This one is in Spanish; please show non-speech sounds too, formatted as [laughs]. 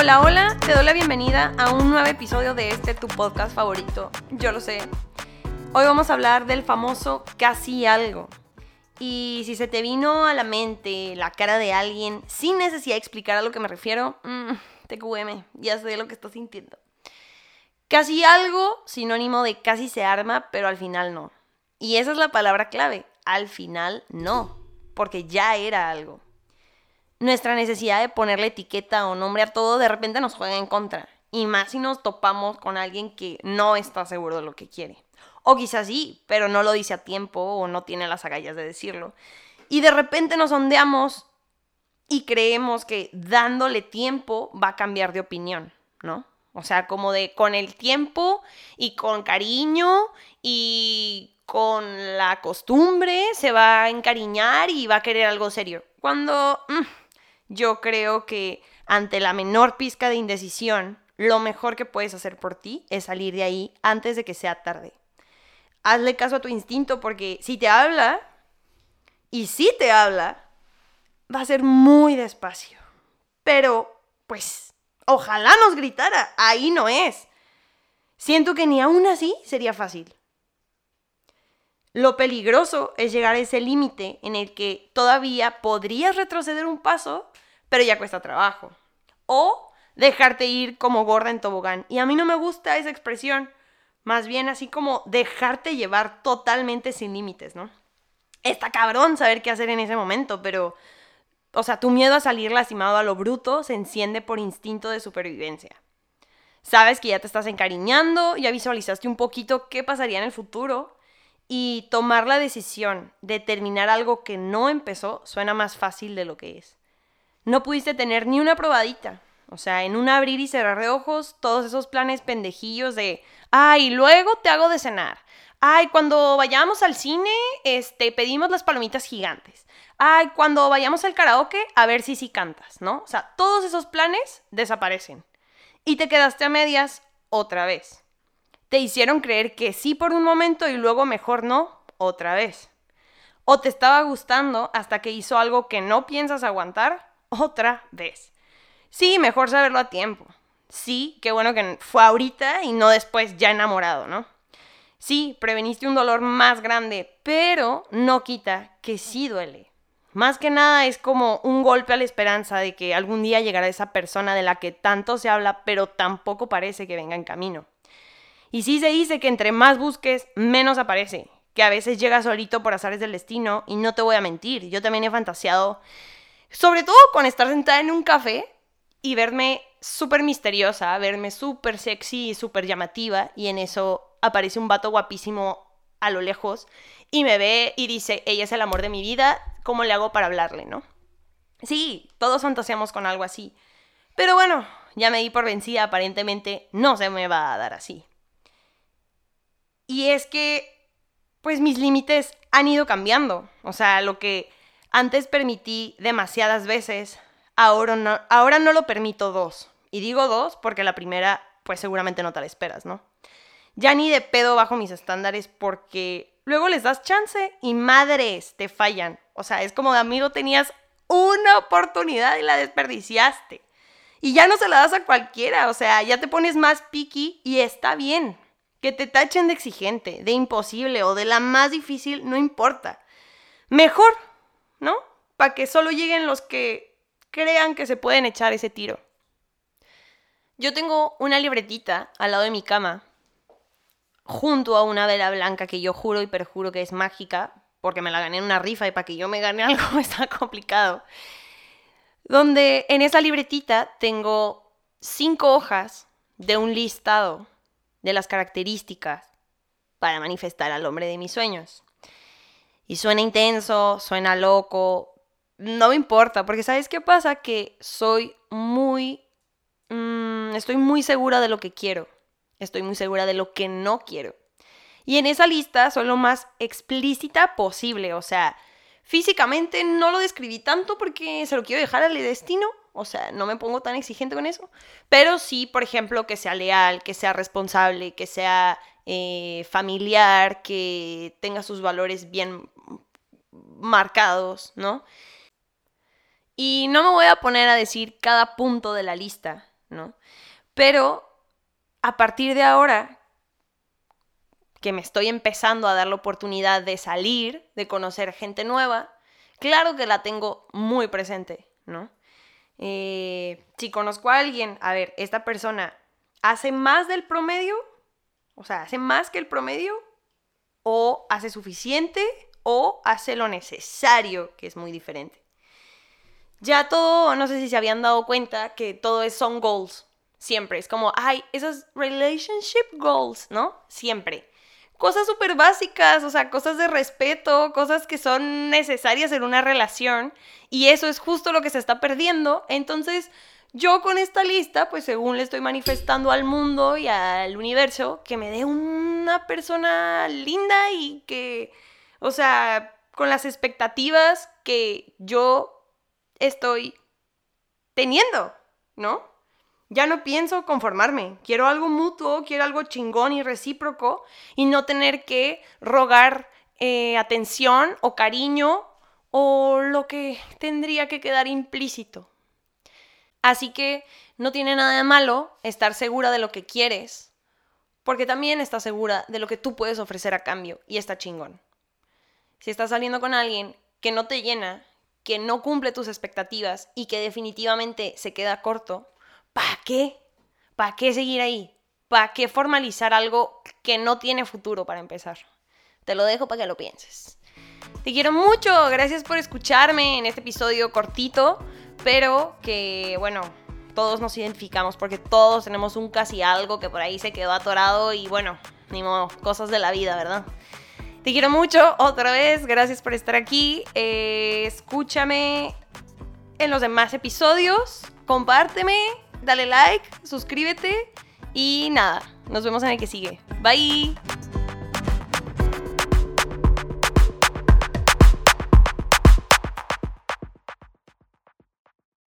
Hola, hola, te doy la bienvenida a un nuevo episodio de este tu podcast favorito. Yo lo sé. Hoy vamos a hablar del famoso casi algo. Y si se te vino a la mente la cara de alguien sin necesidad de explicar a lo que me refiero, mmm, TQM, ya sé lo que estás sintiendo. Casi algo, sinónimo de casi se arma, pero al final no. Y esa es la palabra clave, al final no, porque ya era algo. Nuestra necesidad de ponerle etiqueta o nombre a todo de repente nos juega en contra. Y más si nos topamos con alguien que no está seguro de lo que quiere. O quizás sí, pero no lo dice a tiempo o no tiene las agallas de decirlo. Y de repente nos ondeamos y creemos que dándole tiempo va a cambiar de opinión, ¿no? O sea, como de con el tiempo y con cariño y con la costumbre se va a encariñar y va a querer algo serio. Cuando mm, yo creo que ante la menor pizca de indecisión, lo mejor que puedes hacer por ti es salir de ahí antes de que sea tarde. Hazle caso a tu instinto porque si te habla, y si te habla, va a ser muy despacio. Pero, pues, ojalá nos gritara, ahí no es. Siento que ni aún así sería fácil. Lo peligroso es llegar a ese límite en el que todavía podrías retroceder un paso, pero ya cuesta trabajo. O dejarte ir como gorda en tobogán. Y a mí no me gusta esa expresión. Más bien así como dejarte llevar totalmente sin límites, ¿no? Está cabrón saber qué hacer en ese momento, pero o sea, tu miedo a salir lastimado a lo bruto se enciende por instinto de supervivencia. Sabes que ya te estás encariñando, ya visualizaste un poquito qué pasaría en el futuro y tomar la decisión de terminar algo que no empezó suena más fácil de lo que es. No pudiste tener ni una probadita. O sea, en un abrir y cerrar de ojos, todos esos planes pendejillos de, ay, luego te hago de cenar. Ay, cuando vayamos al cine, este, pedimos las palomitas gigantes ay, cuando vayamos al karaoke, a ver si sí cantas, ¿no? O sea, todos esos planes desaparecen. Y te quedaste a medias otra vez. Te hicieron creer que sí por un momento y luego mejor no, otra vez. O te estaba gustando hasta que hizo algo que no piensas aguantar, [laughs] otra vez. Sí, mejor saberlo a tiempo. Sí, qué bueno que fue ahorita y no después ya enamorado, ¿no? Sí, preveniste un dolor más grande, pero no quita que sí duele. Más que nada es como un golpe a la esperanza de que algún día llegará esa persona de la que tanto se habla, pero tampoco parece que venga en camino. Y sí se dice que entre más busques, menos aparece, que a veces llega solito por azares del destino, y no te voy a mentir, yo también he fantaseado, sobre todo con estar sentada en un café y verme súper misteriosa, verme súper sexy y súper llamativa, y en eso aparece un vato guapísimo a lo lejos y me ve y dice, ella es el amor de mi vida, ¿cómo le hago para hablarle, no? Sí, todos fantaseamos con algo así. Pero bueno, ya me di por vencida, aparentemente no se me va a dar así. Y es que, pues mis límites han ido cambiando. O sea, lo que antes permití demasiadas veces, ahora no, ahora no lo permito dos. Y digo dos porque la primera, pues seguramente no te la esperas, ¿no? Ya ni de pedo bajo mis estándares porque luego les das chance y madres te fallan. O sea, es como de amigo, tenías una oportunidad y la desperdiciaste. Y ya no se la das a cualquiera, o sea, ya te pones más picky y está bien. Que te tachen de exigente, de imposible o de la más difícil, no importa. Mejor, ¿no? Para que solo lleguen los que crean que se pueden echar ese tiro. Yo tengo una libretita al lado de mi cama, junto a una vela blanca que yo juro y perjuro que es mágica, porque me la gané en una rifa y para que yo me gane [laughs] algo está complicado. Donde en esa libretita tengo cinco hojas de un listado de las características para manifestar al hombre de mis sueños. Y suena intenso, suena loco, no me importa, porque ¿sabes qué pasa? Que soy muy... Mm, estoy muy segura de lo que quiero. Estoy muy segura de lo que no quiero. Y en esa lista soy lo más explícita posible, o sea, físicamente no lo describí tanto porque se lo quiero dejar al destino, o sea, no me pongo tan exigente con eso, pero sí, por ejemplo, que sea leal, que sea responsable, que sea eh, familiar, que tenga sus valores bien marcados, ¿no? Y no me voy a poner a decir cada punto de la lista, ¿no? Pero a partir de ahora, que me estoy empezando a dar la oportunidad de salir, de conocer gente nueva, claro que la tengo muy presente, ¿no? Eh, si conozco a alguien, a ver, esta persona hace más del promedio, o sea, hace más que el promedio, o hace suficiente, o hace lo necesario, que es muy diferente. Ya todo, no sé si se habían dado cuenta que todo es, son goals, siempre. Es como, ay, esos relationship goals, ¿no? Siempre. Cosas súper básicas, o sea, cosas de respeto, cosas que son necesarias en una relación. Y eso es justo lo que se está perdiendo. Entonces, yo con esta lista, pues según le estoy manifestando al mundo y al universo, que me dé una persona linda y que, o sea, con las expectativas que yo estoy teniendo, ¿no? Ya no pienso conformarme, quiero algo mutuo, quiero algo chingón y recíproco y no tener que rogar eh, atención o cariño o lo que tendría que quedar implícito. Así que no tiene nada de malo estar segura de lo que quieres, porque también estás segura de lo que tú puedes ofrecer a cambio y está chingón. Si estás saliendo con alguien que no te llena, que no cumple tus expectativas y que definitivamente se queda corto, ¿para qué? ¿Para qué seguir ahí? ¿Para qué formalizar algo que no tiene futuro para empezar? Te lo dejo para que lo pienses. Te quiero mucho, gracias por escucharme en este episodio cortito, pero que bueno, todos nos identificamos porque todos tenemos un casi algo que por ahí se quedó atorado y bueno, ni modo, cosas de la vida, ¿verdad? Te quiero mucho otra vez, gracias por estar aquí. Eh, escúchame en los demás episodios, compárteme, dale like, suscríbete y nada, nos vemos en el que sigue. Bye.